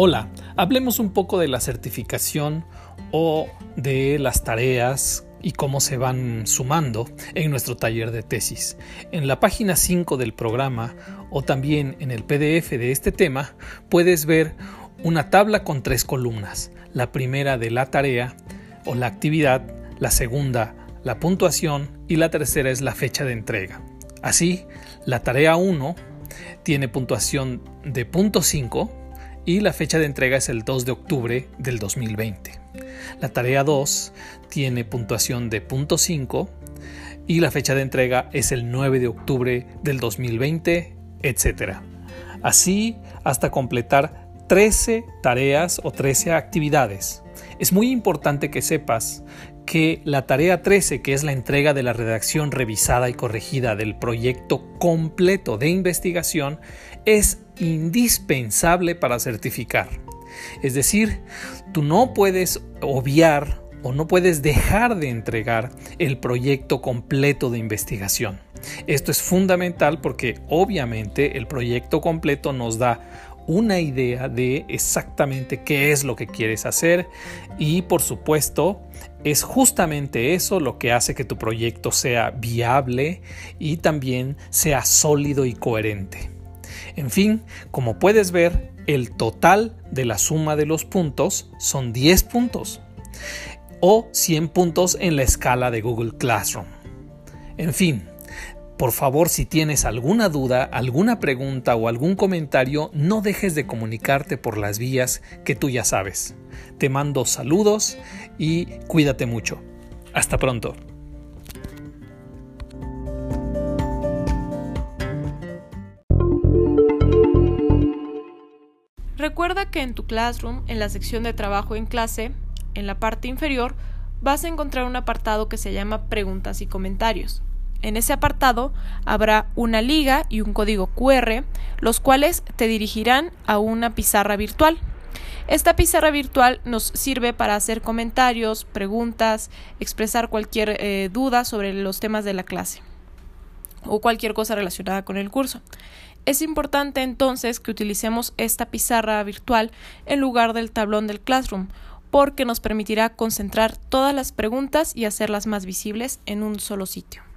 Hola, hablemos un poco de la certificación o de las tareas y cómo se van sumando en nuestro taller de tesis. En la página 5 del programa o también en el PDF de este tema puedes ver una tabla con tres columnas. La primera de la tarea o la actividad, la segunda la puntuación y la tercera es la fecha de entrega. Así, la tarea 1 tiene puntuación de punto .5 y la fecha de entrega es el 2 de octubre del 2020. La tarea 2 tiene puntuación de punto .5 y la fecha de entrega es el 9 de octubre del 2020, etc. Así hasta completar 13 tareas o 13 actividades. Es muy importante que sepas que la tarea 13, que es la entrega de la redacción revisada y corregida del proyecto completo de investigación, es indispensable para certificar. Es decir, tú no puedes obviar o no puedes dejar de entregar el proyecto completo de investigación. Esto es fundamental porque obviamente el proyecto completo nos da una idea de exactamente qué es lo que quieres hacer y por supuesto es justamente eso lo que hace que tu proyecto sea viable y también sea sólido y coherente. En fin, como puedes ver, el total de la suma de los puntos son 10 puntos o 100 puntos en la escala de Google Classroom. En fin, por favor, si tienes alguna duda, alguna pregunta o algún comentario, no dejes de comunicarte por las vías que tú ya sabes. Te mando saludos y cuídate mucho. Hasta pronto. Recuerda que en tu Classroom, en la sección de trabajo en clase, en la parte inferior, vas a encontrar un apartado que se llama Preguntas y Comentarios. En ese apartado habrá una liga y un código QR, los cuales te dirigirán a una pizarra virtual. Esta pizarra virtual nos sirve para hacer comentarios, preguntas, expresar cualquier eh, duda sobre los temas de la clase o cualquier cosa relacionada con el curso. Es importante entonces que utilicemos esta pizarra virtual en lugar del tablón del Classroom, porque nos permitirá concentrar todas las preguntas y hacerlas más visibles en un solo sitio.